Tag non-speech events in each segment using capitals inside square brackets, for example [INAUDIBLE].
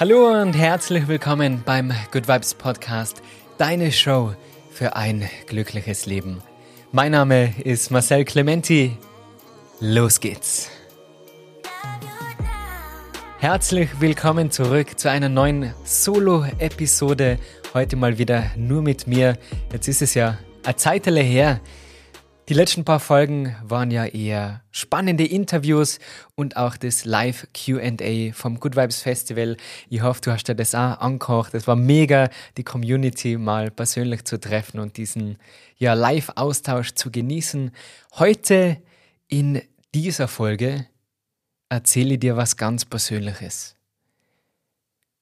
Hallo und herzlich willkommen beim Good Vibes Podcast, deine Show für ein glückliches Leben. Mein Name ist Marcel Clementi. Los geht's. Herzlich willkommen zurück zu einer neuen Solo-Episode. Heute mal wieder nur mit mir. Jetzt ist es ja eine Zeitele her, die letzten paar Folgen waren ja eher spannende Interviews und auch das Live QA vom Good Vibes Festival. Ich hoffe, du hast dir das auch angekocht. Es war mega, die Community mal persönlich zu treffen und diesen ja, Live-Austausch zu genießen. Heute in dieser Folge erzähle ich dir was ganz Persönliches.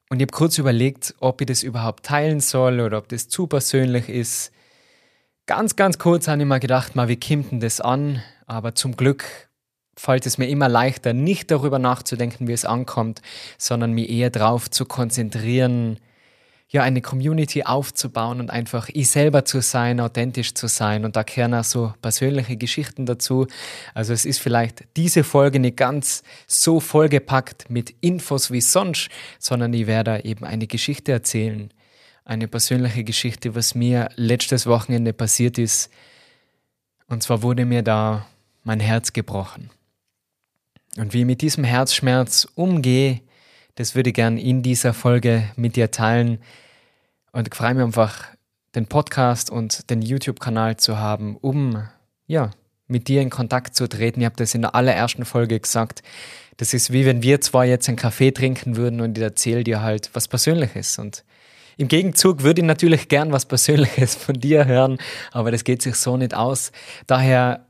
Und ich habe kurz überlegt, ob ich das überhaupt teilen soll oder ob das zu persönlich ist. Ganz, ganz kurz habe ich mir gedacht, mal, wie kommt denn das an? Aber zum Glück fällt es mir immer leichter, nicht darüber nachzudenken, wie es ankommt, sondern mich eher darauf zu konzentrieren, ja, eine Community aufzubauen und einfach ich selber zu sein, authentisch zu sein. Und da kehren auch so persönliche Geschichten dazu. Also es ist vielleicht diese Folge nicht ganz so vollgepackt mit Infos wie sonst, sondern ich werde eben eine Geschichte erzählen, eine persönliche Geschichte, was mir letztes Wochenende passiert ist. Und zwar wurde mir da mein Herz gebrochen. Und wie ich mit diesem Herzschmerz umgehe, das würde ich gern in dieser Folge mit dir teilen. Und ich freue mich einfach, den Podcast und den YouTube-Kanal zu haben, um ja, mit dir in Kontakt zu treten. Ich habe das in der allerersten Folge gesagt. Das ist wie wenn wir zwar jetzt einen Kaffee trinken würden und ich erzähle dir halt was Persönliches. Und im Gegenzug würde ich natürlich gern was Persönliches von dir hören, aber das geht sich so nicht aus. Daher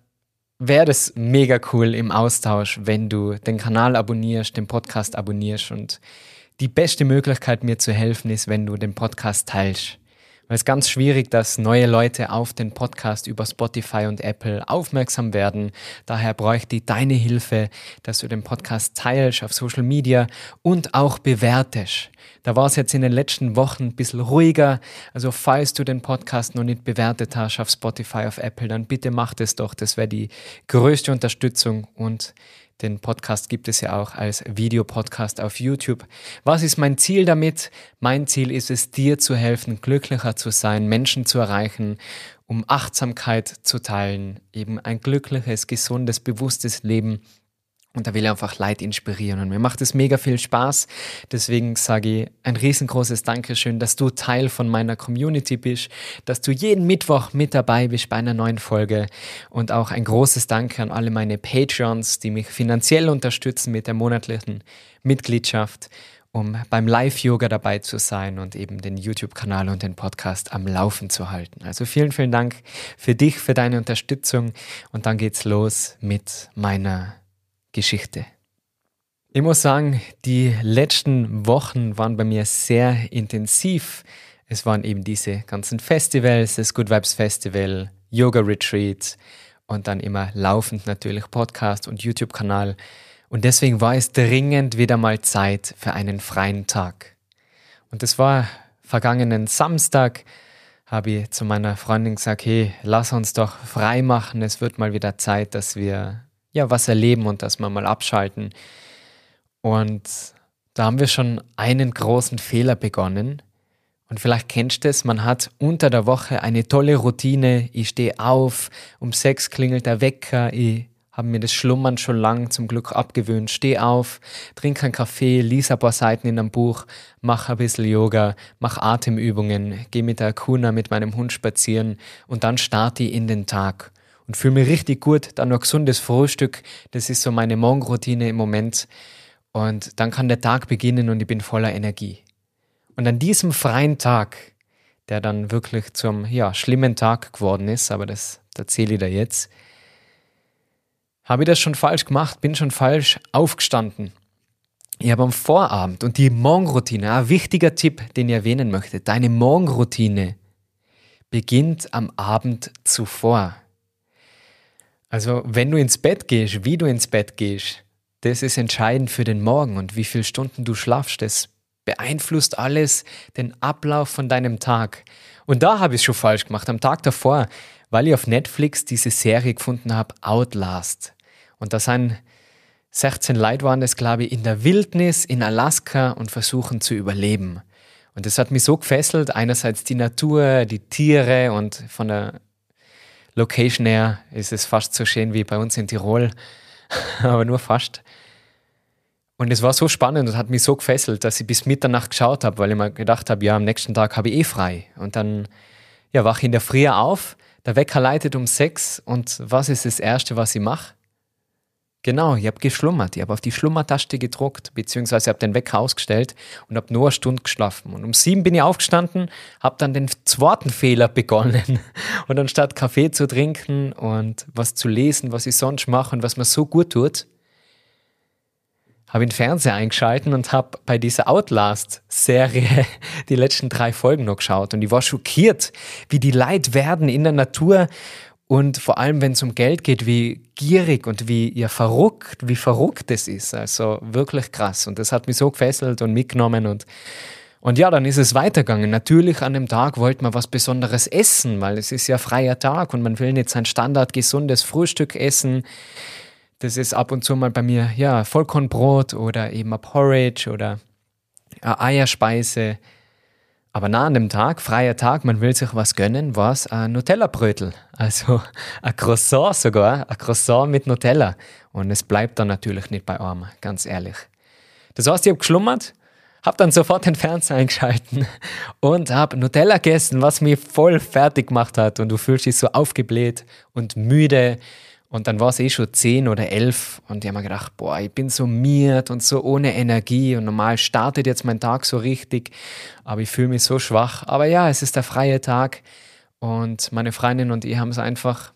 wäre das mega cool im Austausch, wenn du den Kanal abonnierst, den Podcast abonnierst und die beste Möglichkeit mir zu helfen ist, wenn du den Podcast teilst. Weil es ganz schwierig, dass neue Leute auf den Podcast über Spotify und Apple aufmerksam werden. Daher bräuchte ich deine Hilfe, dass du den Podcast teilst auf Social Media und auch bewertest. Da war es jetzt in den letzten Wochen ein bisschen ruhiger. Also falls du den Podcast noch nicht bewertet hast auf Spotify, auf Apple, dann bitte mach das doch. Das wäre die größte Unterstützung und den Podcast gibt es ja auch als Videopodcast auf YouTube. Was ist mein Ziel damit? Mein Ziel ist es, dir zu helfen, glücklicher zu sein, Menschen zu erreichen, um Achtsamkeit zu teilen, eben ein glückliches, gesundes, bewusstes Leben und da will ich einfach Leid inspirieren. Und mir macht es mega viel Spaß. Deswegen sage ich ein riesengroßes Dankeschön, dass du Teil von meiner Community bist, dass du jeden Mittwoch mit dabei bist bei einer neuen Folge. Und auch ein großes Danke an alle meine Patreons, die mich finanziell unterstützen mit der monatlichen Mitgliedschaft, um beim Live-Yoga dabei zu sein und eben den YouTube-Kanal und den Podcast am Laufen zu halten. Also vielen, vielen Dank für dich, für deine Unterstützung. Und dann geht's los mit meiner Geschichte. Ich muss sagen, die letzten Wochen waren bei mir sehr intensiv. Es waren eben diese ganzen Festivals, das Good Vibes Festival, Yoga Retreats und dann immer laufend natürlich Podcast und YouTube-Kanal. Und deswegen war es dringend wieder mal Zeit für einen freien Tag. Und es war vergangenen Samstag, habe ich zu meiner Freundin gesagt, hey, lass uns doch frei machen, es wird mal wieder Zeit, dass wir ja, was erleben und wir mal abschalten. Und da haben wir schon einen großen Fehler begonnen. Und vielleicht kennst du es, man hat unter der Woche eine tolle Routine. Ich stehe auf, um sechs klingelt der Wecker, ich habe mir das Schlummern schon lang zum Glück abgewöhnt. Stehe auf, trinke einen Kaffee, lese ein paar Seiten in einem Buch, mache ein bisschen Yoga, mache Atemübungen, gehe mit der Kuna mit meinem Hund spazieren und dann starte ich in den Tag und fühle mich richtig gut. Dann noch gesundes Frühstück. Das ist so meine Morgenroutine im Moment. Und dann kann der Tag beginnen und ich bin voller Energie. Und an diesem freien Tag, der dann wirklich zum ja, schlimmen Tag geworden ist, aber das erzähle ich dir jetzt, habe ich das schon falsch gemacht, bin schon falsch aufgestanden. Ich habe am Vorabend und die Morgenroutine, ein wichtiger Tipp, den ich erwähnen möchte, deine Morgenroutine beginnt am Abend zuvor. Also wenn du ins Bett gehst, wie du ins Bett gehst, das ist entscheidend für den Morgen und wie viele Stunden du schlafst. Das beeinflusst alles den Ablauf von deinem Tag. Und da habe ich es schon falsch gemacht. Am Tag davor, weil ich auf Netflix diese Serie gefunden habe, Outlast. Und da sind 16 Leute waren das, glaube ich, in der Wildnis in Alaska und versuchen zu überleben. Und das hat mich so gefesselt. Einerseits die Natur, die Tiere und von der Location her ist es fast so schön wie bei uns in Tirol, [LAUGHS] aber nur fast. Und es war so spannend und hat mich so gefesselt, dass ich bis Mitternacht geschaut habe, weil ich mir gedacht habe, ja, am nächsten Tag habe ich eh frei. Und dann ja, wache ich in der Früh auf, der Wecker leitet um sechs und was ist das Erste, was ich mache? Genau, ich habe geschlummert. Ich habe auf die Schlummertaste gedruckt, beziehungsweise habe den Wecker ausgestellt und habe nur eine Stunde geschlafen. Und um sieben bin ich aufgestanden, habe dann den zweiten Fehler begonnen. [LAUGHS] Und anstatt Kaffee zu trinken und was zu lesen, was ich sonst mache und was mir so gut tut, habe ich den Fernseher eingeschalten und habe bei dieser Outlast-Serie [LAUGHS] die letzten drei Folgen noch geschaut. Und ich war schockiert, wie die Leid werden in der Natur und vor allem, wenn es um Geld geht, wie gierig und wie ja, verrückt, wie verrückt es ist. Also wirklich krass. Und das hat mich so gefesselt und mitgenommen und und ja, dann ist es weitergegangen. Natürlich an dem Tag wollte man was Besonderes essen, weil es ist ja freier Tag und man will nicht sein Standard gesundes Frühstück essen. Das ist ab und zu mal bei mir, ja, Vollkornbrot oder eben ein Porridge oder eine Eierspeise. Aber nach dem Tag, freier Tag, man will sich was gönnen, war es ein Nutella-Brötel. Also [LAUGHS] ein Croissant sogar, ein Croissant mit Nutella. Und es bleibt dann natürlich nicht bei einem, ganz ehrlich. Das heißt, ich habe geschlummert, habe dann sofort den Fernseher eingeschalten [LAUGHS] und habe Nutella gegessen, was mich voll fertig gemacht hat. Und du fühlst dich so aufgebläht und müde und dann war es eh schon zehn oder elf und ich habe mir gedacht, boah, ich bin so miert und so ohne Energie und normal startet jetzt mein Tag so richtig, aber ich fühle mich so schwach. Aber ja, es ist der freie Tag und meine Freundin und ich haben es einfach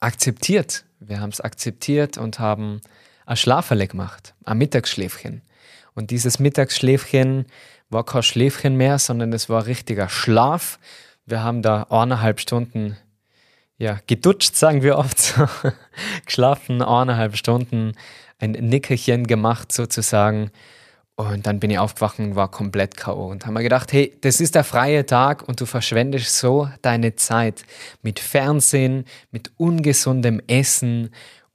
akzeptiert. Wir haben es akzeptiert und haben ein Schlaferle gemacht, ein Mittagsschläfchen. Und dieses Mittagsschläfchen war kein Schläfchen mehr, sondern es war richtiger Schlaf. Wir haben da eineinhalb Stunden ja, gedutscht, sagen wir oft, [LAUGHS] geschlafen, eineinhalb Stunden, ein Nickerchen gemacht sozusagen. Und dann bin ich aufgewacht und war komplett K.O. und haben mir gedacht, hey, das ist der freie Tag und du verschwendest so deine Zeit mit Fernsehen, mit ungesundem Essen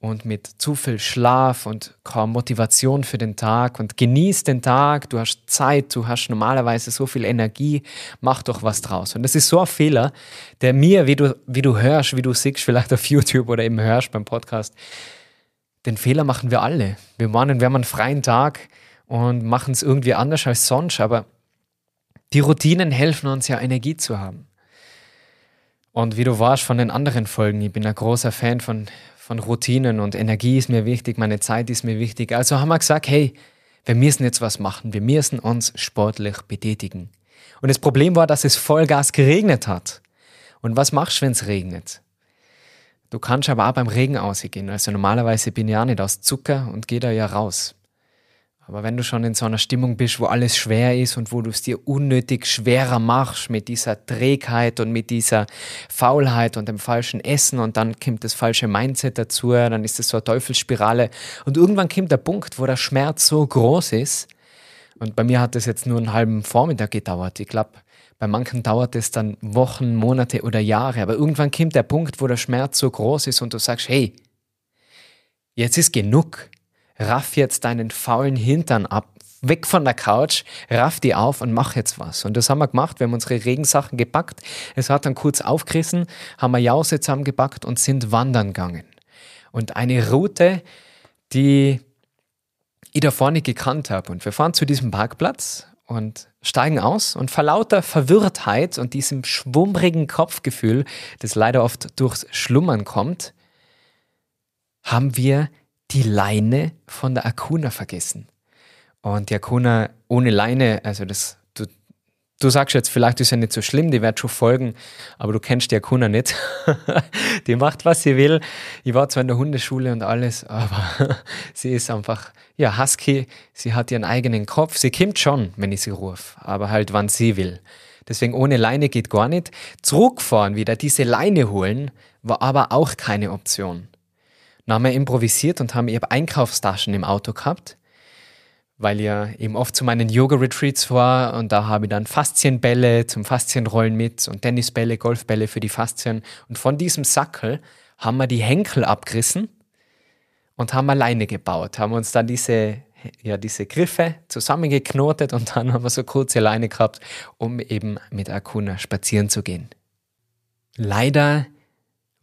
und mit zu viel Schlaf und kaum Motivation für den Tag und genieß den Tag, du hast Zeit, du hast normalerweise so viel Energie, mach doch was draus. Und das ist so ein Fehler, der mir, wie du, wie du hörst, wie du siehst, vielleicht auf YouTube oder eben hörst beim Podcast, den Fehler machen wir alle. Wir meinen, wir haben einen freien Tag und machen es irgendwie anders als sonst, aber die Routinen helfen uns ja, Energie zu haben. Und wie du warst von den anderen Folgen, ich bin ein großer Fan von, von Routinen und Energie ist mir wichtig, meine Zeit ist mir wichtig. Also haben wir gesagt, hey, wir müssen jetzt was machen, wir müssen uns sportlich betätigen. Und das Problem war, dass es Vollgas geregnet hat. Und was machst du, wenn es regnet? Du kannst aber auch beim Regen ausgehen. Also normalerweise bin ich auch nicht aus Zucker und gehe da ja raus. Aber wenn du schon in so einer Stimmung bist, wo alles schwer ist und wo du es dir unnötig schwerer machst mit dieser Trägheit und mit dieser Faulheit und dem falschen Essen und dann kommt das falsche Mindset dazu, dann ist es so eine Teufelsspirale. Und irgendwann kommt der Punkt, wo der Schmerz so groß ist. Und bei mir hat das jetzt nur einen halben Vormittag gedauert. Ich glaube, bei manchen dauert es dann Wochen, Monate oder Jahre, aber irgendwann kommt der Punkt, wo der Schmerz so groß ist und du sagst, hey, jetzt ist genug raff jetzt deinen faulen Hintern ab, weg von der Couch, raff die auf und mach jetzt was. Und das haben wir gemacht. Wir haben unsere Regensachen gepackt. Es hat dann kurz aufgerissen, haben wir Jause zusammengepackt und sind wandern gegangen. Und eine Route, die ich da vorne gekannt habe. Und wir fahren zu diesem Parkplatz und steigen aus und vor lauter Verwirrtheit und diesem schwummrigen Kopfgefühl, das leider oft durchs Schlummern kommt, haben wir die Leine von der Akuna vergessen. Und die Akuna ohne Leine, also das, du, du sagst jetzt, vielleicht ist ja nicht so schlimm, die wird schon folgen, aber du kennst die Akuna nicht. [LAUGHS] die macht, was sie will. Ich war zwar in der Hundeschule und alles, aber [LAUGHS] sie ist einfach, ja, Husky, sie hat ihren eigenen Kopf. Sie kommt schon, wenn ich sie rufe, aber halt, wann sie will. Deswegen ohne Leine geht gar nicht. Zurückfahren wieder, diese Leine holen, war aber auch keine Option. Dann haben wir improvisiert und haben eben Einkaufstaschen im Auto gehabt, weil ja eben oft zu meinen Yoga-Retreats war und da habe ich dann Faszienbälle zum Faszienrollen mit und Tennisbälle, Golfbälle für die Faszien. Und von diesem Sackel haben wir die Henkel abgerissen und haben alleine gebaut, haben uns dann diese, ja, diese Griffe zusammengeknotet und dann haben wir so kurze Leine gehabt, um eben mit Akuna spazieren zu gehen. Leider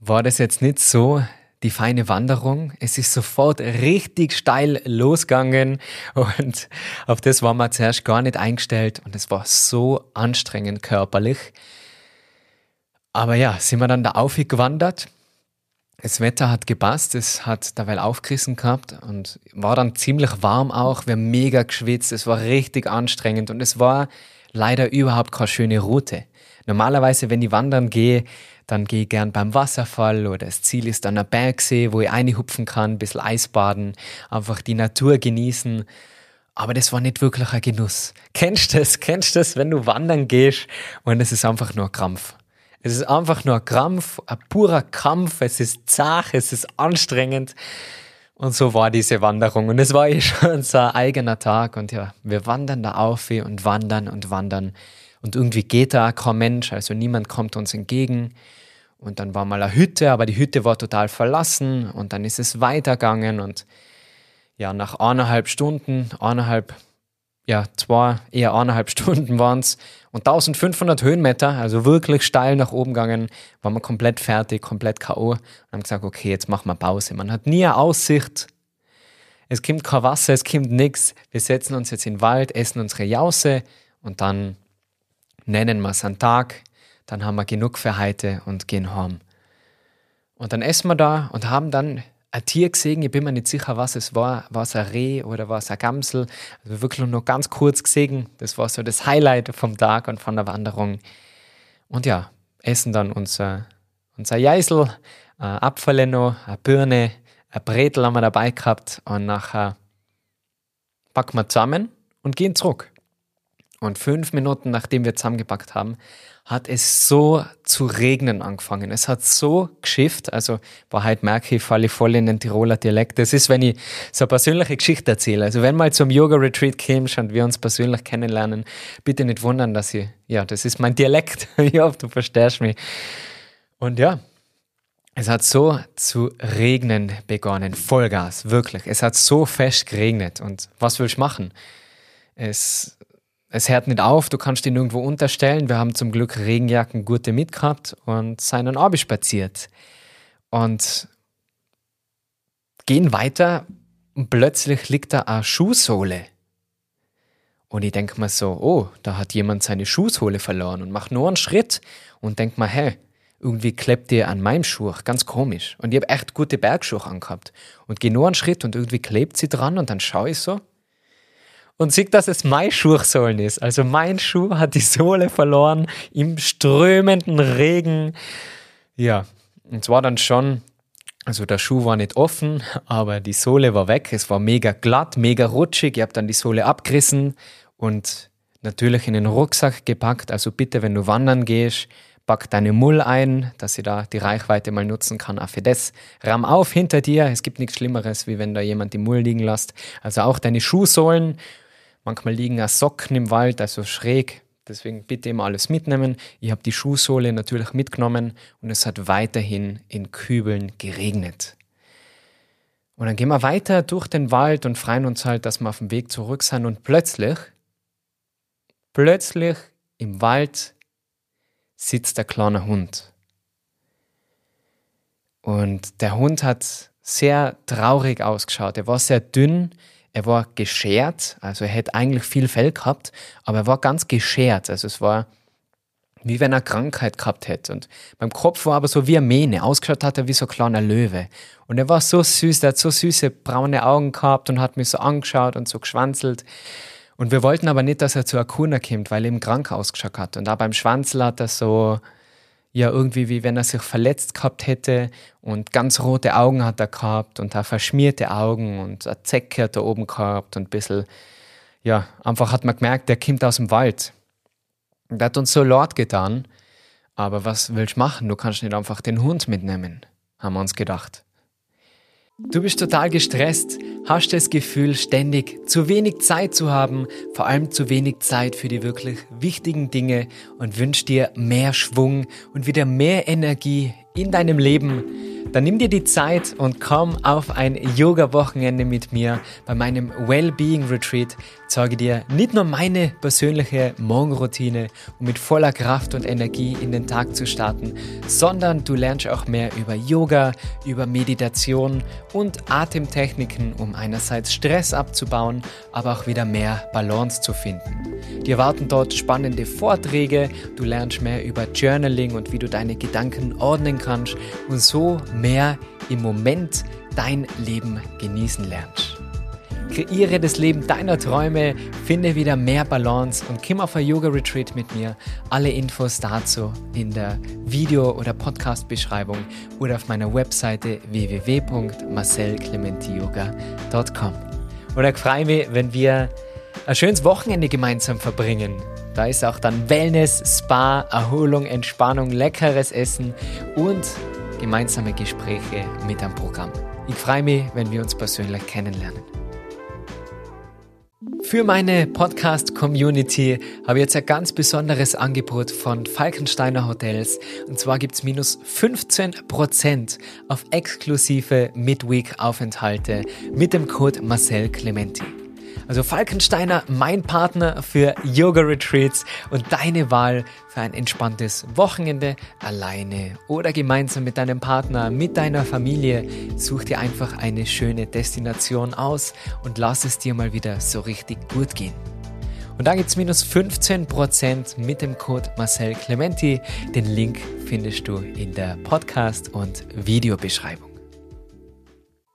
war das jetzt nicht so die feine Wanderung. Es ist sofort richtig steil losgegangen und auf das waren wir zuerst gar nicht eingestellt und es war so anstrengend körperlich. Aber ja, sind wir dann da aufgewandert. Das Wetter hat gepasst, es hat dabei aufgerissen gehabt und war dann ziemlich warm auch. Wir haben mega geschwitzt, es war richtig anstrengend und es war leider überhaupt keine schöne Route. Normalerweise, wenn ich wandern gehe, dann gehe ich gern beim Wasserfall oder das Ziel ist dann ein Bergsee, wo ich einhupfen kann, ein bisschen Eisbaden, einfach die Natur genießen. Aber das war nicht wirklich ein Genuss. [LAUGHS] Kennst du das? Kennst du das, wenn du wandern gehst und es ist einfach nur Krampf? Es ist einfach nur Krampf, ein purer Kampf, es ist zart, es ist anstrengend. Und so war diese Wanderung. Und es war eh [LAUGHS] schon unser eigener Tag. Und ja, wir wandern da auf und wandern und wandern. Und irgendwie geht da kein Mensch, also niemand kommt uns entgegen. Und dann war mal eine Hütte, aber die Hütte war total verlassen. Und dann ist es weitergegangen. Und ja, nach eineinhalb Stunden, eineinhalb, ja, zwei, eher eineinhalb [LAUGHS] Stunden waren es. Und 1500 Höhenmeter, also wirklich steil nach oben gegangen, waren wir komplett fertig, komplett K.O. Und haben gesagt, okay, jetzt machen wir Pause. Man hat nie eine Aussicht. Es kommt kein Wasser, es kommt nichts. Wir setzen uns jetzt in den Wald, essen unsere Jause und dann nennen wir es einen Tag, dann haben wir genug für heute und gehen heim. Und dann essen wir da und haben dann ein Tier gesehen, ich bin mir nicht sicher, was es war, war es ein Reh oder war es ein Gamsel, also wirklich nur ganz kurz gesehen, das war so das Highlight vom Tag und von der Wanderung. Und ja, essen dann unser, unser Jeisel, ein Apfel noch, eine Birne, ein Bretel haben wir dabei gehabt und nachher packen wir zusammen und gehen zurück. Und fünf Minuten nachdem wir zusammengepackt haben, hat es so zu regnen angefangen. Es hat so geschifft. Also, heute merke ich, falle voll in den Tiroler Dialekt. Das ist, wenn ich so eine persönliche Geschichte erzähle. Also, wenn mal zum Yoga-Retreat kommst und wir uns persönlich kennenlernen, bitte nicht wundern, dass ich, ja, das ist mein Dialekt. [LAUGHS] ich hoffe, du verstehst mich. Und ja, es hat so zu regnen begonnen. Vollgas, wirklich. Es hat so fest geregnet. Und was willst du machen? Es es hört nicht auf, du kannst ihn irgendwo unterstellen. Wir haben zum Glück Regenjacken gute mitgehabt und seinen Abi spaziert. Und gehen weiter und plötzlich liegt da eine Schuhsohle. Und ich denke mir so, oh, da hat jemand seine Schuhsohle verloren und macht nur einen Schritt und denkt mir, hä, irgendwie klebt die an meinem Schuh, ganz komisch. Und ich habe echt gute Bergschuhe angehabt. Und gehe nur einen Schritt und irgendwie klebt sie dran und dann schaue ich so und sieht, dass es mein Schuhsohlen ist. Also mein Schuh hat die Sohle verloren im strömenden Regen. Ja, und zwar dann schon, also der Schuh war nicht offen, aber die Sohle war weg. Es war mega glatt, mega rutschig. Ich habe dann die Sohle abgerissen und natürlich in den Rucksack gepackt. Also bitte, wenn du wandern gehst, pack deine Mull ein, dass sie da die Reichweite mal nutzen kann. Auch für das ramm auf hinter dir. Es gibt nichts Schlimmeres, wie wenn da jemand die Mull liegen lässt. Also auch deine Schuhsohlen Manchmal liegen auch Socken im Wald, also schräg. Deswegen bitte immer alles mitnehmen. Ich habe die Schuhsohle natürlich mitgenommen und es hat weiterhin in Kübeln geregnet. Und dann gehen wir weiter durch den Wald und freuen uns halt, dass wir auf dem Weg zurück sind und plötzlich, plötzlich im Wald sitzt der kleine Hund. Und der Hund hat sehr traurig ausgeschaut. Er war sehr dünn, er war geschert, also er hätte eigentlich viel Fell gehabt, aber er war ganz geschert. Also es war wie wenn er Krankheit gehabt hätte. Und beim Kopf war aber so wie eine Mähne. Ausgeschaut hat er wie so ein kleiner Löwe. Und er war so süß, der hat so süße braune Augen gehabt und hat mich so angeschaut und so geschwanzelt. Und wir wollten aber nicht, dass er zu Akuna kommt, weil er eben krank ausgeschaut hat. Und da beim Schwanzel hat er so ja irgendwie wie wenn er sich verletzt gehabt hätte und ganz rote Augen hat er gehabt und auch verschmierte Augen und eine Zecke hat er oben gehabt und ein bisschen, ja, einfach hat man gemerkt, der kommt aus dem Wald. Der hat uns so laut getan, aber was willst du machen? Du kannst nicht einfach den Hund mitnehmen, haben wir uns gedacht. Du bist total gestresst, hast das Gefühl, ständig zu wenig Zeit zu haben, vor allem zu wenig Zeit für die wirklich wichtigen Dinge und wünschst dir mehr Schwung und wieder mehr Energie in deinem Leben, dann nimm dir die Zeit und komm auf ein Yoga-Wochenende mit mir bei meinem Wellbeing Retreat. Zeige dir nicht nur meine persönliche Morgenroutine, um mit voller Kraft und Energie in den Tag zu starten, sondern du lernst auch mehr über Yoga, über Meditation und Atemtechniken, um einerseits Stress abzubauen, aber auch wieder mehr Balance zu finden. Dir erwarten dort spannende Vorträge, du lernst mehr über Journaling und wie du deine Gedanken ordnen kannst und so mehr im Moment dein Leben genießen lernst. Kreiere das Leben deiner Träume, finde wieder mehr Balance und komm auf ein Yoga-Retreat mit mir. Alle Infos dazu in der Video- oder Podcast-Beschreibung oder auf meiner Webseite www.marcelclementiyoga.com. Oder ich freue mich, wenn wir ein schönes Wochenende gemeinsam verbringen. Da ist auch dann Wellness, Spa, Erholung, Entspannung, leckeres Essen und gemeinsame Gespräche mit am Programm. Ich freue mich, wenn wir uns persönlich kennenlernen. Für meine Podcast-Community habe ich jetzt ein ganz besonderes Angebot von Falkensteiner Hotels. Und zwar gibt es minus 15% auf exklusive Midweek-Aufenthalte mit dem Code Marcel Clementi. Also Falkensteiner, mein Partner für Yoga-Retreats und deine Wahl für ein entspanntes Wochenende alleine oder gemeinsam mit deinem Partner, mit deiner Familie. Such dir einfach eine schöne Destination aus und lass es dir mal wieder so richtig gut gehen. Und da gibt es minus 15% mit dem Code Marcel Clementi. Den Link findest du in der Podcast- und Videobeschreibung.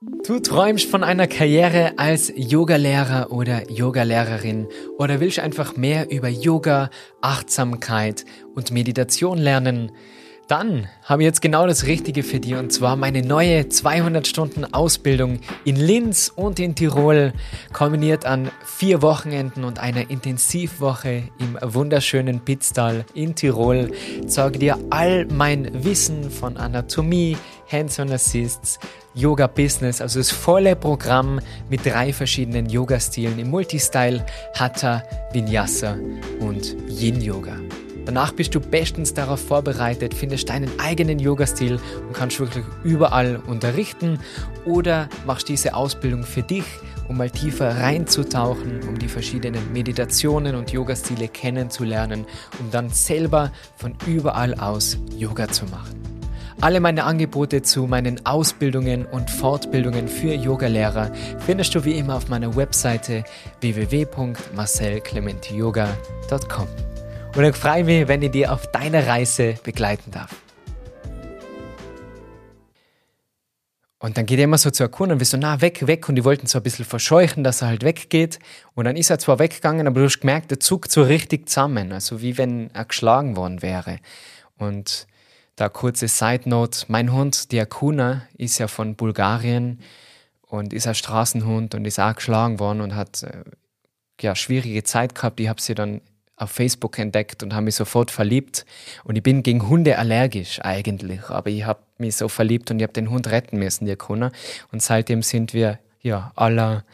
Du träumst von einer Karriere als Yogalehrer oder Yogalehrerin oder willst einfach mehr über Yoga, Achtsamkeit und Meditation lernen? Dann habe ich jetzt genau das Richtige für dich und zwar meine neue 200 Stunden Ausbildung in Linz und in Tirol, kombiniert an vier Wochenenden und einer Intensivwoche im wunderschönen Pitztal in Tirol. Zeige dir all mein Wissen von Anatomie, Hands-on Assists, Yoga Business, also das volle Programm mit drei verschiedenen Yoga-Stilen im Multistyle, Hatha, Vinyasa und Yin Yoga. Danach bist du bestens darauf vorbereitet, findest deinen eigenen Yoga-Stil und kannst wirklich überall unterrichten oder machst diese Ausbildung für dich, um mal tiefer reinzutauchen, um die verschiedenen Meditationen und Yoga-Stile kennenzulernen, um dann selber von überall aus Yoga zu machen. Alle meine Angebote zu meinen Ausbildungen und Fortbildungen für Yogalehrer findest du wie immer auf meiner Webseite www.marcelclementiyoga.com. Und ich freue mich, wenn ich dir auf deiner Reise begleiten darf. Und dann geht er immer so zu Akun und wir so, na, weg, weg. Und die wollten so ein bisschen verscheuchen, dass er halt weggeht. Und dann ist er zwar weggegangen, aber du hast gemerkt, der zuckt so richtig zusammen. Also wie wenn er geschlagen worden wäre. Und da kurze Side Note. Mein Hund, die Akuna, ist ja von Bulgarien und ist ein Straßenhund und ist auch geschlagen worden und hat äh, ja schwierige Zeit gehabt. Ich habe sie dann auf Facebook entdeckt und habe mich sofort verliebt. Und ich bin gegen Hunde allergisch eigentlich, aber ich habe mich so verliebt und ich habe den Hund retten müssen, die Akuna. Und seitdem sind wir ja aller,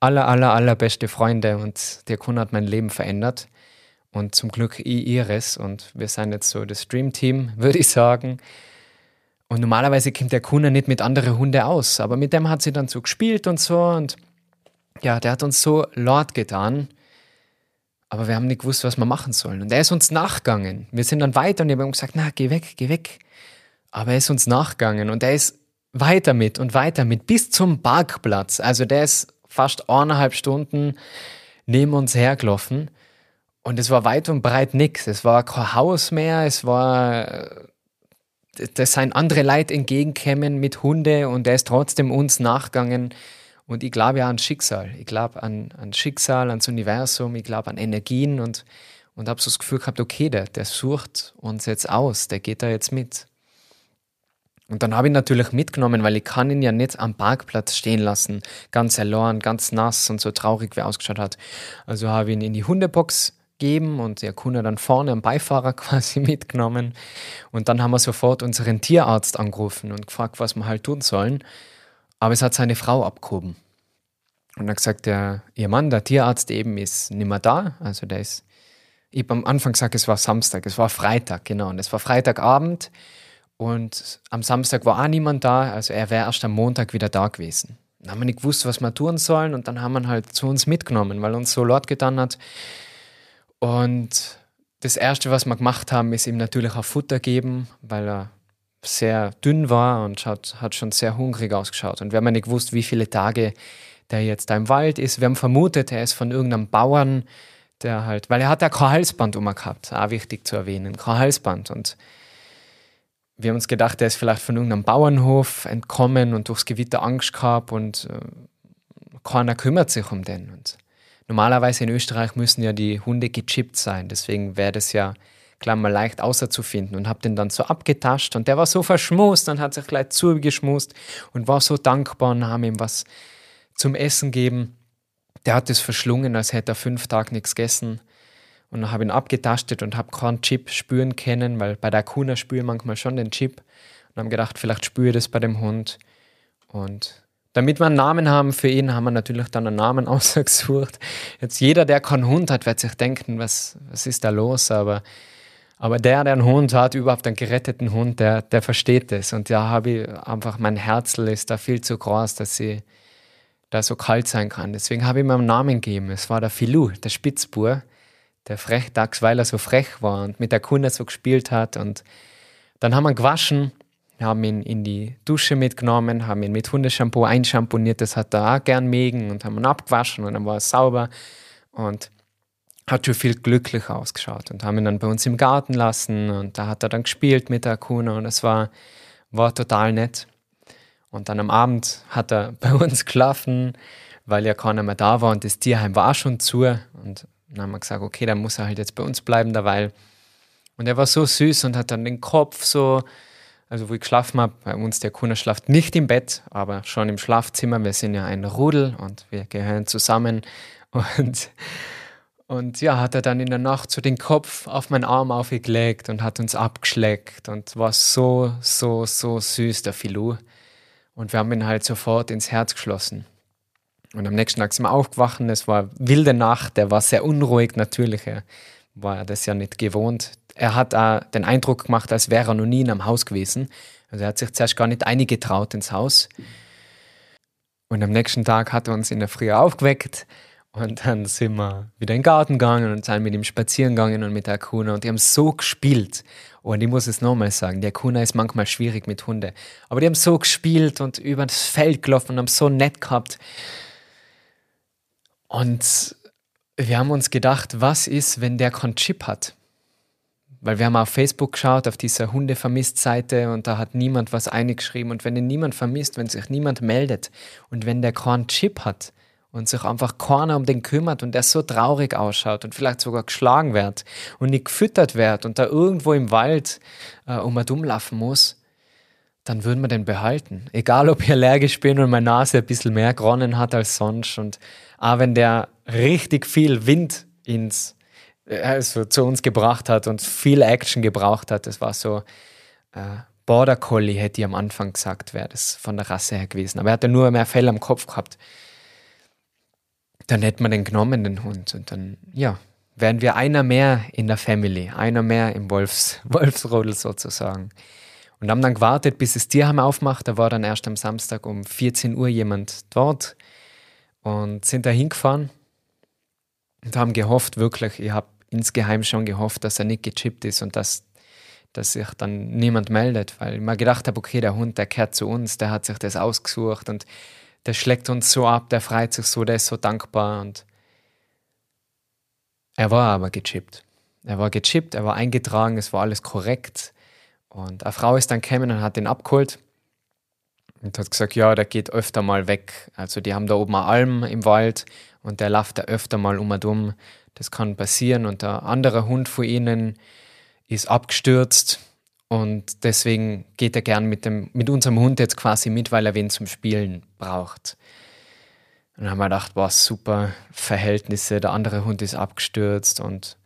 aller, aller, aller beste Freunde und der Akuna hat mein Leben verändert und zum Glück ihres. Und wir sind jetzt so das Dream-Team, [LAUGHS] würde ich sagen. Und normalerweise kommt der Kunde nicht mit anderen Hunden aus, aber mit dem hat sie dann so gespielt und so. Und ja, der hat uns so laut getan, aber wir haben nicht gewusst, was wir machen sollen. Und er ist uns nachgegangen. Wir sind dann weiter und ich habe ihm gesagt, na, geh weg, geh weg. Aber er ist uns nachgegangen und er ist weiter mit und weiter mit bis zum Parkplatz. Also der ist fast eineinhalb Stunden neben uns hergelaufen. Und es war weit und breit nichts. Es war kein Haus mehr, es war, das sind andere Leute entgegengekommen mit Hunde und er ist trotzdem uns nachgegangen. Und ich glaube ja an Schicksal. Ich glaube an, an Schicksal, ans Universum, ich glaube an Energien und, und habe so das Gefühl gehabt, okay, der, der sucht uns jetzt aus, der geht da jetzt mit. Und dann habe ich natürlich mitgenommen, weil ich kann ihn ja nicht am Parkplatz stehen lassen, ganz erloren, ganz nass und so traurig, wie er ausgeschaut hat. Also habe ich ihn in die Hundebox geben und der Kunde dann vorne am Beifahrer [LAUGHS] quasi mitgenommen. Und dann haben wir sofort unseren Tierarzt angerufen und gefragt, was wir halt tun sollen. Aber es hat seine Frau abgehoben. Und dann gesagt, der, ihr Mann, der Tierarzt eben, ist nicht mehr da. Also der ist, ich habe am Anfang gesagt, es war Samstag, es war Freitag, genau. Und es war Freitagabend. Und am Samstag war auch niemand da, also er wäre erst am Montag wieder da gewesen. Dann haben wir nicht gewusst, was wir tun sollen und dann haben wir halt zu uns mitgenommen, weil uns so laut getan hat. Und das Erste, was wir gemacht haben, ist ihm natürlich auch Futter geben, weil er sehr dünn war und hat, hat schon sehr hungrig ausgeschaut. Und wir haben nicht gewusst, wie viele Tage der jetzt da im Wald ist. Wir haben vermutet, er ist von irgendeinem Bauern, der halt, weil er hat ja kein Halsband immer gehabt, auch wichtig zu erwähnen, kein Halsband. Und wir haben uns gedacht, er ist vielleicht von irgendeinem Bauernhof entkommen und durchs Gewitter Angst gehabt und äh, keiner kümmert sich um den. Und normalerweise in Österreich müssen ja die Hunde gechippt sein, deswegen wäre das ja klar mal leicht außerzufinden und habe den dann so abgetascht und der war so verschmust und hat sich gleich zugeschmust und war so dankbar und haben ihm was zum Essen gegeben. Der hat es verschlungen, als hätte er fünf Tage nichts gegessen und habe ihn abgetastet und habe keinen Chip spüren können, weil bei der Kuna spüre ich manchmal schon den Chip und haben gedacht, vielleicht spüre ich das bei dem Hund. Und damit wir einen Namen haben für ihn, haben wir natürlich dann einen Namen [LAUGHS] ausgesucht. Jetzt jeder, der keinen Hund hat, wird sich denken, was, was ist da los? Aber, aber der, der einen Hund hat, überhaupt einen geretteten Hund, der, der versteht das. Und da habe ich einfach, mein Herzl ist da viel zu groß, dass sie da so kalt sein kann. Deswegen habe ich ihm einen Namen gegeben. Es war der Filou, der Spitzbur der Frechdachs, weil er so frech war und mit der Kunde so gespielt hat. Und dann haben wir gewaschen, haben ihn in die Dusche mitgenommen, haben ihn mit Hundeshampoo einschamponiert, das hat er auch gern mögen und haben ihn abgewaschen und dann war er sauber und hat schon viel glücklicher ausgeschaut und haben ihn dann bei uns im Garten lassen und da hat er dann gespielt mit der Kuna und es war, war total nett. Und dann am Abend hat er [LAUGHS] bei uns geschlafen, weil ja keiner mehr da war und das Tierheim war schon zu und dann haben wir gesagt, okay, dann muss er halt jetzt bei uns bleiben dabei. Und er war so süß und hat dann den Kopf so, also wo ich geschlafen habe, bei uns der Kunde schlaft nicht im Bett, aber schon im Schlafzimmer. Wir sind ja ein Rudel und wir gehören zusammen. [LAUGHS] Und, und ja, hat er dann in der Nacht so den Kopf auf meinen Arm aufgelegt und hat uns abgeschleckt und war so, so, so süß, der Filou. Und wir haben ihn halt sofort ins Herz geschlossen. Und am nächsten Tag sind wir aufgewacht. Es war wilde Nacht. Er war sehr unruhig, natürlich. Er war das ja nicht gewohnt. Er hat auch den Eindruck gemacht, als wäre er noch nie in einem Haus gewesen. Also er hat sich zuerst gar nicht eingetraut ins Haus. Und am nächsten Tag hat er uns in der Früh aufgeweckt. Und dann sind wir wieder in den Garten gegangen und sind mit ihm spazieren gegangen und mit der Kuna. Und die haben so gespielt. Und ich muss es nochmal sagen, der Kuna ist manchmal schwierig mit Hunden. Aber die haben so gespielt und über das Feld gelaufen und haben so nett gehabt. Und wir haben uns gedacht, was ist, wenn der keinen Chip hat? Weil wir haben auf Facebook geschaut, auf dieser Hunde-Vermisst-Seite und da hat niemand was eingeschrieben. Und wenn ihn niemand vermisst, wenn sich niemand meldet und wenn der keinen Chip hat und sich einfach keiner um den kümmert und der so traurig ausschaut und vielleicht sogar geschlagen wird und nicht gefüttert wird und da irgendwo im Wald äh, um und umlaufen muss, dann würden wir den behalten. Egal, ob ich allergisch bin und meine Nase ein bisschen mehr Gronnen hat als sonst und auch wenn der richtig viel Wind ins, also zu uns gebracht hat und viel Action gebraucht hat, das war so äh, Border Collie, hätte ich am Anfang gesagt, wäre das von der Rasse her gewesen. Aber er hatte nur mehr Fell am Kopf gehabt. Dann hätte man den genommen, den Hund. Und dann, ja, wären wir einer mehr in der Family, einer mehr im Wolfs, [LAUGHS] Wolfsrodel sozusagen. Und haben dann gewartet, bis das Tierheim aufmacht. Da war dann erst am Samstag um 14 Uhr jemand dort und sind da hingefahren und haben gehofft, wirklich, ich habe insgeheim schon gehofft, dass er nicht gechippt ist und dass, dass sich dann niemand meldet, weil ich mir gedacht habe, okay, der Hund, der kehrt zu uns, der hat sich das ausgesucht und der schlägt uns so ab, der freut sich so, der ist so dankbar und er war aber gechippt. Er war gechippt, er war eingetragen, es war alles korrekt und eine Frau ist dann gekommen und hat ihn abgeholt und hat gesagt, ja, der geht öfter mal weg. Also die haben da oben eine Alm im Wald und der läuft da öfter mal um und um. Das kann passieren. Und der andere Hund von ihnen ist abgestürzt und deswegen geht er gern mit, dem, mit unserem Hund jetzt quasi mit, weil er wen zum Spielen braucht. Und dann haben wir gedacht, boah, super Verhältnisse, der andere Hund ist abgestürzt und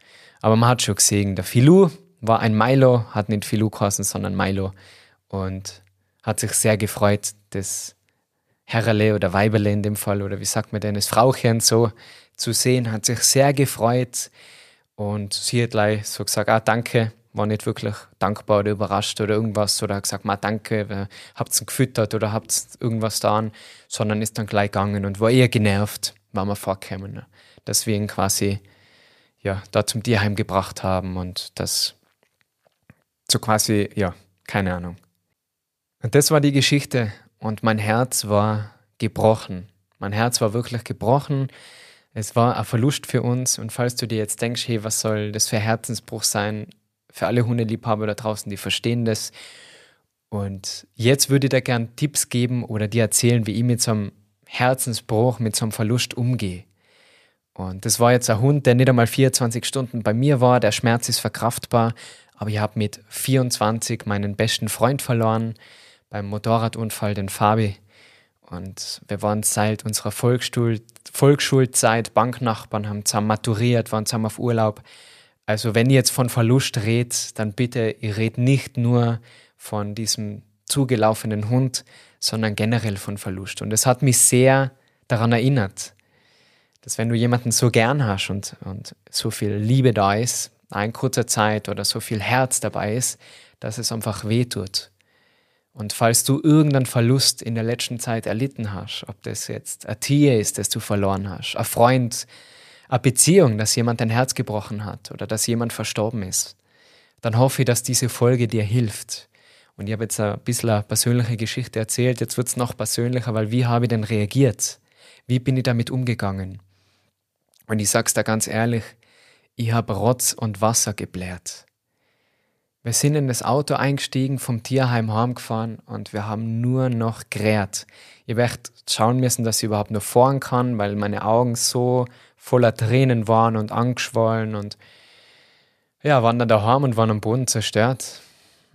aber man hat schon gesehen, der Filou war ein Milo, hat nicht Filou geheißen, sondern Milo. Und hat sich sehr gefreut, das Herrele oder Weiberle in dem Fall, oder wie sagt man denn, das Frauchen so zu sehen, hat sich sehr gefreut und sie hat gleich so gesagt, ah, danke, war nicht wirklich dankbar oder überrascht oder irgendwas oder gesagt, mal danke, habt ihr gefüttert oder habt irgendwas da sondern ist dann gleich gegangen und war eher genervt, war wir vorgekommen, ne? dass wir ihn quasi ja, da zum Tierheim gebracht haben und das so quasi, ja, keine Ahnung. Und das war die Geschichte und mein Herz war gebrochen. Mein Herz war wirklich gebrochen. Es war ein Verlust für uns und falls du dir jetzt denkst, hey, was soll das für Herzensbruch sein, für alle Hundeliebhaber da draußen, die verstehen das. Und jetzt würde ich dir gern Tipps geben oder dir erzählen, wie ich mit so einem Herzensbruch, mit so einem Verlust umgehe. Und das war jetzt ein Hund, der nicht einmal 24 Stunden bei mir war. Der Schmerz ist verkraftbar. Aber ich habe mit 24 meinen besten Freund verloren beim Motorradunfall, den Fabi. Und wir waren seit unserer Volksschul Volksschulzeit Banknachbarn, haben zusammen maturiert, waren zusammen auf Urlaub. Also wenn ihr jetzt von Verlust redet, dann bitte, ihr redet nicht nur von diesem zugelaufenen Hund, sondern generell von Verlust. Und es hat mich sehr daran erinnert, dass wenn du jemanden so gern hast und, und so viel Liebe da ist, in kurzer Zeit oder so viel Herz dabei ist, dass es einfach weh tut. Und falls du irgendeinen Verlust in der letzten Zeit erlitten hast, ob das jetzt ein Tier ist, das du verloren hast, ein Freund, eine Beziehung, dass jemand dein Herz gebrochen hat oder dass jemand verstorben ist, dann hoffe ich, dass diese Folge dir hilft. Und ich habe jetzt ein bisschen eine persönliche Geschichte erzählt, jetzt wird es noch persönlicher, weil wie habe ich denn reagiert? Wie bin ich damit umgegangen? Und ich sag's da ganz ehrlich, ich habe Rotz und Wasser gebläht. Wir sind in das Auto eingestiegen, vom Tierheim heimgefahren und wir haben nur noch gerät. Ihr werdet schauen müssen, dass ich überhaupt nur fahren kann, weil meine Augen so voller Tränen waren und angeschwollen und ja, waren dann daheim und waren am Boden zerstört.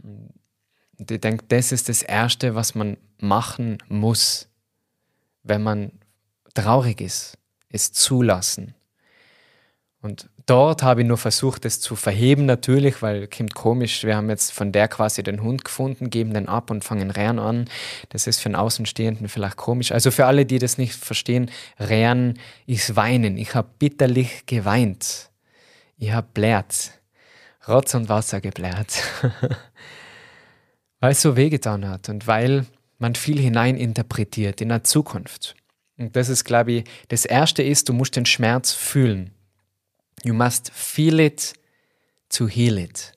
Und ich denke, das ist das Erste, was man machen muss, wenn man traurig ist, ist zulassen. Und dort habe ich nur versucht, es zu verheben, natürlich, weil kommt komisch, wir haben jetzt von der quasi den Hund gefunden, geben den ab und fangen Rehren an. Das ist für einen Außenstehenden vielleicht komisch. Also für alle, die das nicht verstehen, Rehren ist weinen. Ich habe bitterlich geweint. Ich habe blärt. Rotz und Wasser geblärt. [LAUGHS] weil es so wehgetan hat und weil man viel hineininterpretiert in der Zukunft. Und das ist, glaube ich, das Erste ist, du musst den Schmerz fühlen. You must feel it to heal it.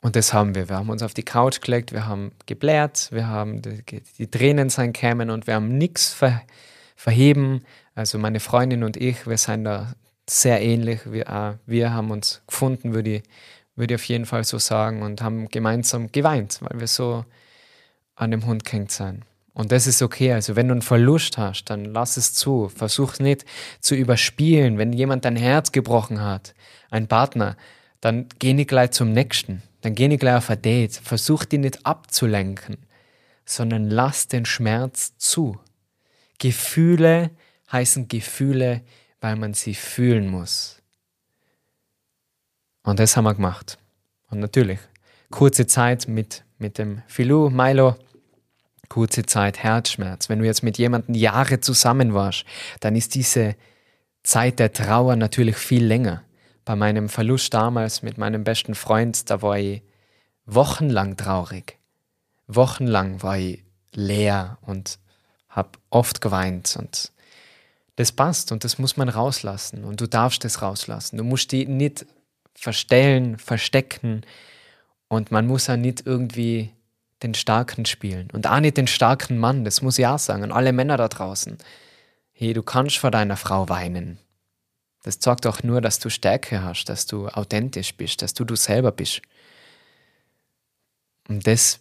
Und das haben wir. Wir haben uns auf die Couch gelegt, wir haben gebläht, wir haben die, die Tränen sein kämen und wir haben nichts ver, verheben. Also meine Freundin und ich, wir sind da sehr ähnlich. Wir, äh, wir haben uns gefunden, würde ich, würde ich auf jeden Fall so sagen, und haben gemeinsam geweint, weil wir so an dem Hund gehängt sind. Und das ist okay. Also wenn du einen Verlust hast, dann lass es zu. Versuch nicht zu überspielen. Wenn jemand dein Herz gebrochen hat, ein Partner, dann geh nicht gleich zum nächsten. Dann geh nicht gleich auf ein Date. Versuch die nicht abzulenken, sondern lass den Schmerz zu. Gefühle heißen Gefühle, weil man sie fühlen muss. Und das haben wir gemacht. Und natürlich, kurze Zeit mit, mit dem Filou, Milo, kurze Zeit Herzschmerz. Wenn du jetzt mit jemandem Jahre zusammen warst, dann ist diese Zeit der Trauer natürlich viel länger. Bei meinem Verlust damals mit meinem besten Freund, da war ich wochenlang traurig. Wochenlang war ich leer und habe oft geweint und das passt und das muss man rauslassen und du darfst es rauslassen. Du musst die nicht verstellen, verstecken und man muss ja nicht irgendwie den Starken spielen und auch nicht den starken Mann, das muss ich auch sagen, und alle Männer da draußen. Hey, du kannst vor deiner Frau weinen. Das zeigt auch nur, dass du Stärke hast, dass du authentisch bist, dass du du selber bist. Und das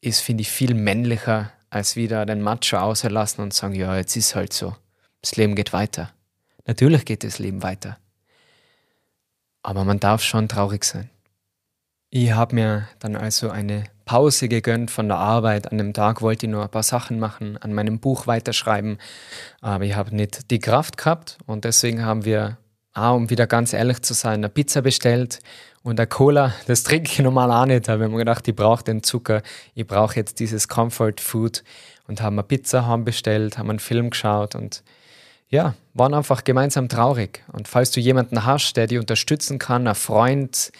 ist, finde ich, viel männlicher, als wieder den Macho auslassen und sagen, ja, jetzt ist halt so. Das Leben geht weiter. Natürlich geht das Leben weiter. Aber man darf schon traurig sein. Ich habe mir dann also eine Pause gegönnt von der Arbeit. An dem Tag wollte ich nur ein paar Sachen machen, an meinem Buch weiterschreiben, aber ich habe nicht die Kraft gehabt und deswegen haben wir, ah, um wieder ganz ehrlich zu sein, eine Pizza bestellt und eine Cola. Das trinke ich normal auch nicht, aber wir haben gedacht, ich brauche den Zucker, ich brauche jetzt dieses Comfort Food und haben eine Pizza haben bestellt, haben einen Film geschaut und ja, waren einfach gemeinsam traurig. Und falls du jemanden hast, der dich unterstützen kann, ein Freund,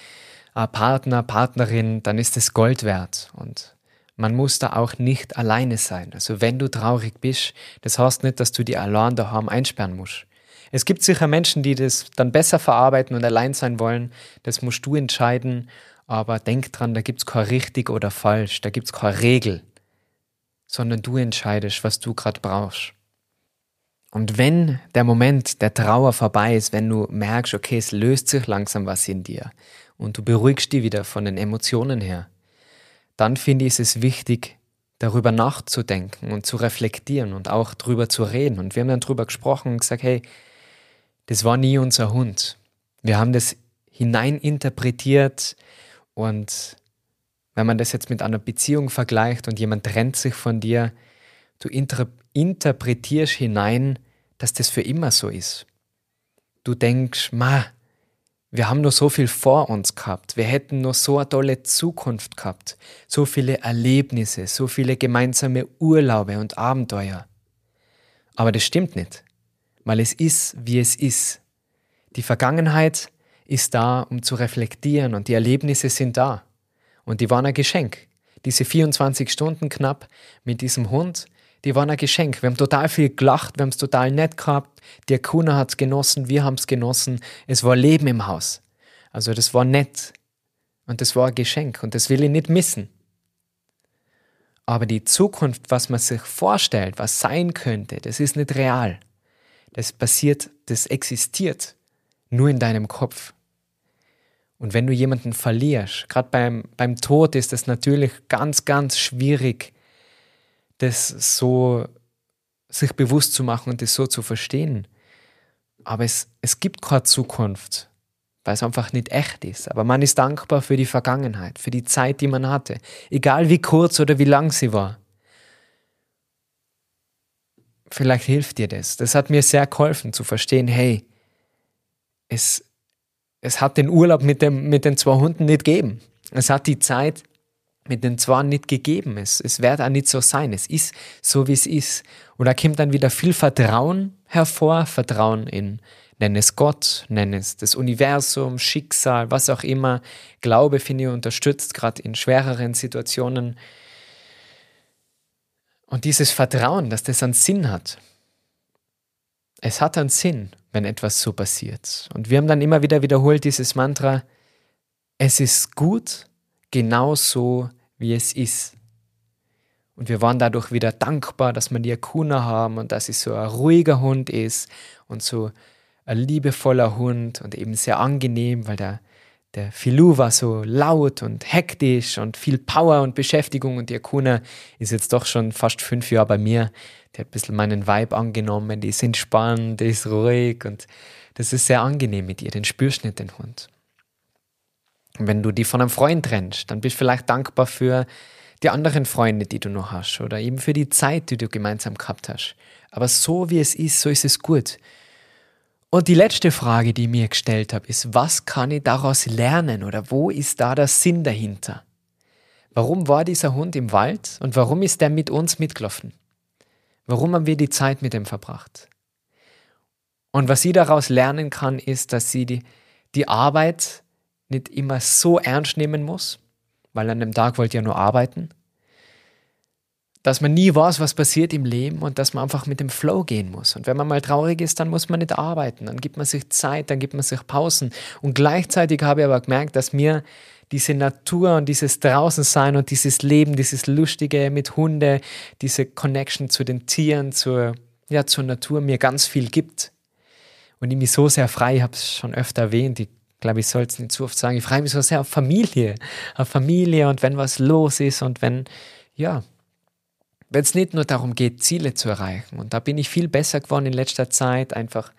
Partner, Partnerin, dann ist es Gold wert. Und man muss da auch nicht alleine sein. Also wenn du traurig bist, das heißt nicht, dass du die allein daheim einsperren musst. Es gibt sicher Menschen, die das dann besser verarbeiten und allein sein wollen. Das musst du entscheiden. Aber denk dran, da gibt es kein richtig oder falsch. Da gibt es keine Regel. Sondern du entscheidest, was du gerade brauchst. Und wenn der Moment der Trauer vorbei ist, wenn du merkst, okay, es löst sich langsam was in dir und du beruhigst dich wieder von den Emotionen her, dann finde ich es wichtig, darüber nachzudenken und zu reflektieren und auch darüber zu reden. Und wir haben dann darüber gesprochen und gesagt, hey, das war nie unser Hund. Wir haben das hineininterpretiert und wenn man das jetzt mit einer Beziehung vergleicht und jemand trennt sich von dir, du inter interpretierst hinein, dass das für immer so ist. Du denkst, ma, wir haben noch so viel vor uns gehabt. Wir hätten noch so eine tolle Zukunft gehabt. So viele Erlebnisse, so viele gemeinsame Urlaube und Abenteuer. Aber das stimmt nicht, weil es ist, wie es ist. Die Vergangenheit ist da, um zu reflektieren und die Erlebnisse sind da. Und die waren ein Geschenk. Diese 24 Stunden knapp mit diesem Hund, die waren ein Geschenk. Wir haben total viel gelacht, wir haben es total nett gehabt. Der Kuna hat es genossen, wir haben es genossen. Es war Leben im Haus. Also das war nett. Und das war ein Geschenk und das will ich nicht missen. Aber die Zukunft, was man sich vorstellt, was sein könnte, das ist nicht real. Das passiert, das existiert nur in deinem Kopf. Und wenn du jemanden verlierst, gerade beim, beim Tod ist das natürlich ganz, ganz schwierig, das so sich bewusst zu machen und das so zu verstehen. Aber es, es gibt keine Zukunft, weil es einfach nicht echt ist. Aber man ist dankbar für die Vergangenheit, für die Zeit, die man hatte, egal wie kurz oder wie lang sie war. Vielleicht hilft dir das. Das hat mir sehr geholfen zu verstehen, hey, es, es hat den Urlaub mit, dem, mit den zwei Hunden nicht gegeben. Es hat die Zeit mit den Zwar nicht gegeben ist. Es wird auch nicht so sein. Es ist so, wie es ist. Und da kommt dann wieder viel Vertrauen hervor. Vertrauen in, nenn es Gott, nenn es das Universum, Schicksal, was auch immer. Glaube, finde ich, unterstützt, gerade in schwereren Situationen. Und dieses Vertrauen, dass das einen Sinn hat. Es hat einen Sinn, wenn etwas so passiert. Und wir haben dann immer wieder wiederholt dieses Mantra, es ist gut, genau so, wie es ist. Und wir waren dadurch wieder dankbar, dass wir die Akuna haben und dass es so ein ruhiger Hund ist und so ein liebevoller Hund und eben sehr angenehm, weil der, der Filou war so laut und hektisch und viel Power und Beschäftigung und die Akuna ist jetzt doch schon fast fünf Jahre bei mir. Die hat ein bisschen meinen Vibe angenommen, die ist entspannt, die ist ruhig und das ist sehr angenehm mit ihr, den spürst nicht den Hund. Wenn du die von einem Freund trennst, dann bist du vielleicht dankbar für die anderen Freunde, die du noch hast oder eben für die Zeit, die du gemeinsam gehabt hast. Aber so wie es ist, so ist es gut. Und die letzte Frage, die ich mir gestellt habe, ist, was kann ich daraus lernen oder wo ist da der Sinn dahinter? Warum war dieser Hund im Wald und warum ist der mit uns mitgelaufen? Warum haben wir die Zeit mit ihm verbracht? Und was sie daraus lernen kann, ist, dass sie die, die Arbeit nicht immer so ernst nehmen muss, weil an dem Tag wollt ihr nur arbeiten. Dass man nie weiß, was passiert im Leben und dass man einfach mit dem Flow gehen muss. Und wenn man mal traurig ist, dann muss man nicht arbeiten. Dann gibt man sich Zeit, dann gibt man sich Pausen. Und gleichzeitig habe ich aber gemerkt, dass mir diese Natur und dieses Draußensein und dieses Leben, dieses Lustige mit Hunde, diese Connection zu den Tieren, zur, ja, zur Natur mir ganz viel gibt. Und ich mich so sehr frei, ich habe es schon öfter erwähnt, ich glaube, ich soll es nicht zu oft sagen, ich freue mich so sehr auf Familie, auf Familie und wenn was los ist und wenn, ja, wenn es nicht nur darum geht, Ziele zu erreichen. Und da bin ich viel besser geworden in letzter Zeit, einfach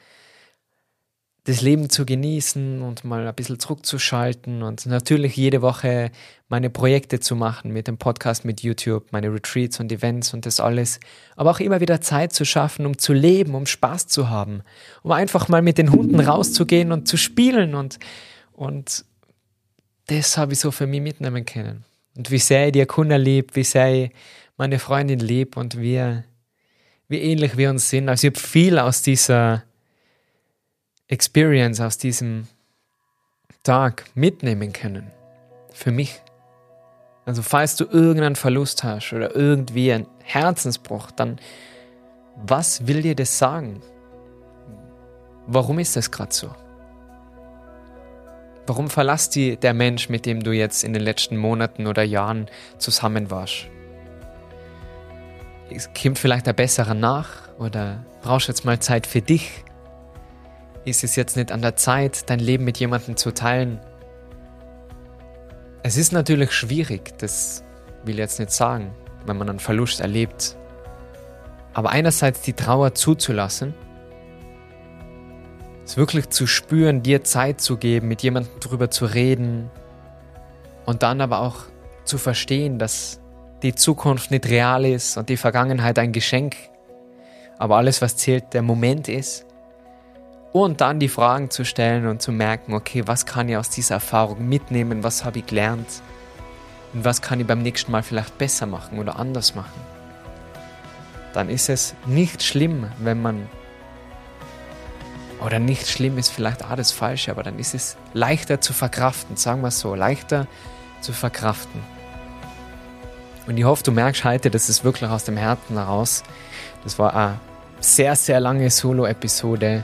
das Leben zu genießen und mal ein bisschen zurückzuschalten und natürlich jede Woche meine Projekte zu machen mit dem Podcast, mit YouTube, meine Retreats und Events und das alles. Aber auch immer wieder Zeit zu schaffen, um zu leben, um Spaß zu haben, um einfach mal mit den Hunden rauszugehen und zu spielen und, und das habe ich so für mich mitnehmen können. Und wie sehr ich die Akuna lieb, wie sehr ich meine Freundin lieb und wie, wie ähnlich wir uns sind. Also ich habe viel aus dieser Experience aus diesem Tag mitnehmen können. für mich. Also falls du irgendeinen Verlust hast oder irgendwie einen Herzensbruch, dann was will dir das sagen? Warum ist das gerade so? Warum verlässt die der Mensch, mit dem du jetzt in den letzten Monaten oder Jahren zusammen warst? Kommt vielleicht ein besserer nach oder brauchst jetzt mal Zeit für dich? Ist es jetzt nicht an der Zeit, dein Leben mit jemandem zu teilen? Es ist natürlich schwierig, das will ich jetzt nicht sagen, wenn man einen Verlust erlebt. Aber einerseits die Trauer zuzulassen, es wirklich zu spüren, dir Zeit zu geben, mit jemandem drüber zu reden und dann aber auch zu verstehen, dass die Zukunft nicht real ist und die Vergangenheit ein Geschenk, aber alles, was zählt, der Moment ist. Und dann die Fragen zu stellen und zu merken, okay, was kann ich aus dieser Erfahrung mitnehmen, was habe ich gelernt und was kann ich beim nächsten Mal vielleicht besser machen oder anders machen. Dann ist es nicht schlimm, wenn man oder nicht schlimm ist vielleicht auch das Falsche, aber dann ist es leichter zu verkraften, sagen wir es so, leichter zu verkraften. Und ich hoffe, du merkst heute, das ist wirklich aus dem Herzen heraus. Das war eine sehr, sehr lange Solo-Episode.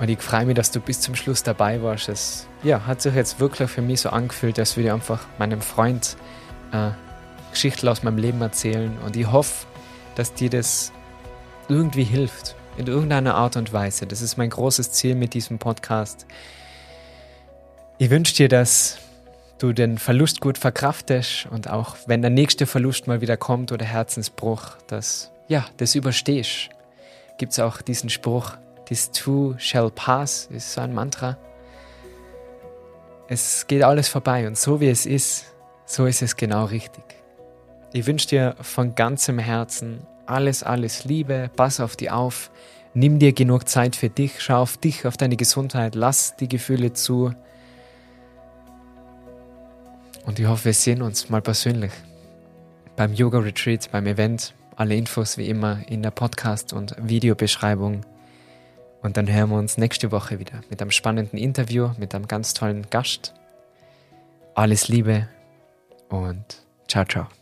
Und ich freue mich, dass du bis zum Schluss dabei warst. Es ja, hat sich jetzt wirklich für mich so angefühlt, als würde ich einfach meinem Freund äh, Geschichten aus meinem Leben erzählen. Und ich hoffe, dass dir das irgendwie hilft in irgendeiner Art und Weise. Das ist mein großes Ziel mit diesem Podcast. Ich wünsche dir, dass du den Verlust gut verkraftest und auch wenn der nächste Verlust mal wieder kommt oder Herzensbruch, dass ja, das überstehst. Gibt es auch diesen Spruch, this too shall pass, ist so ein Mantra. Es geht alles vorbei und so wie es ist, so ist es genau richtig. Ich wünsche dir von ganzem Herzen alles, alles Liebe, pass auf die auf, nimm dir genug Zeit für dich, schau auf dich, auf deine Gesundheit, lass die Gefühle zu. Und ich hoffe, wir sehen uns mal persönlich beim Yoga Retreat, beim Event. Alle Infos wie immer in der Podcast- und Videobeschreibung. Und dann hören wir uns nächste Woche wieder mit einem spannenden Interview, mit einem ganz tollen Gast. Alles Liebe und ciao, ciao.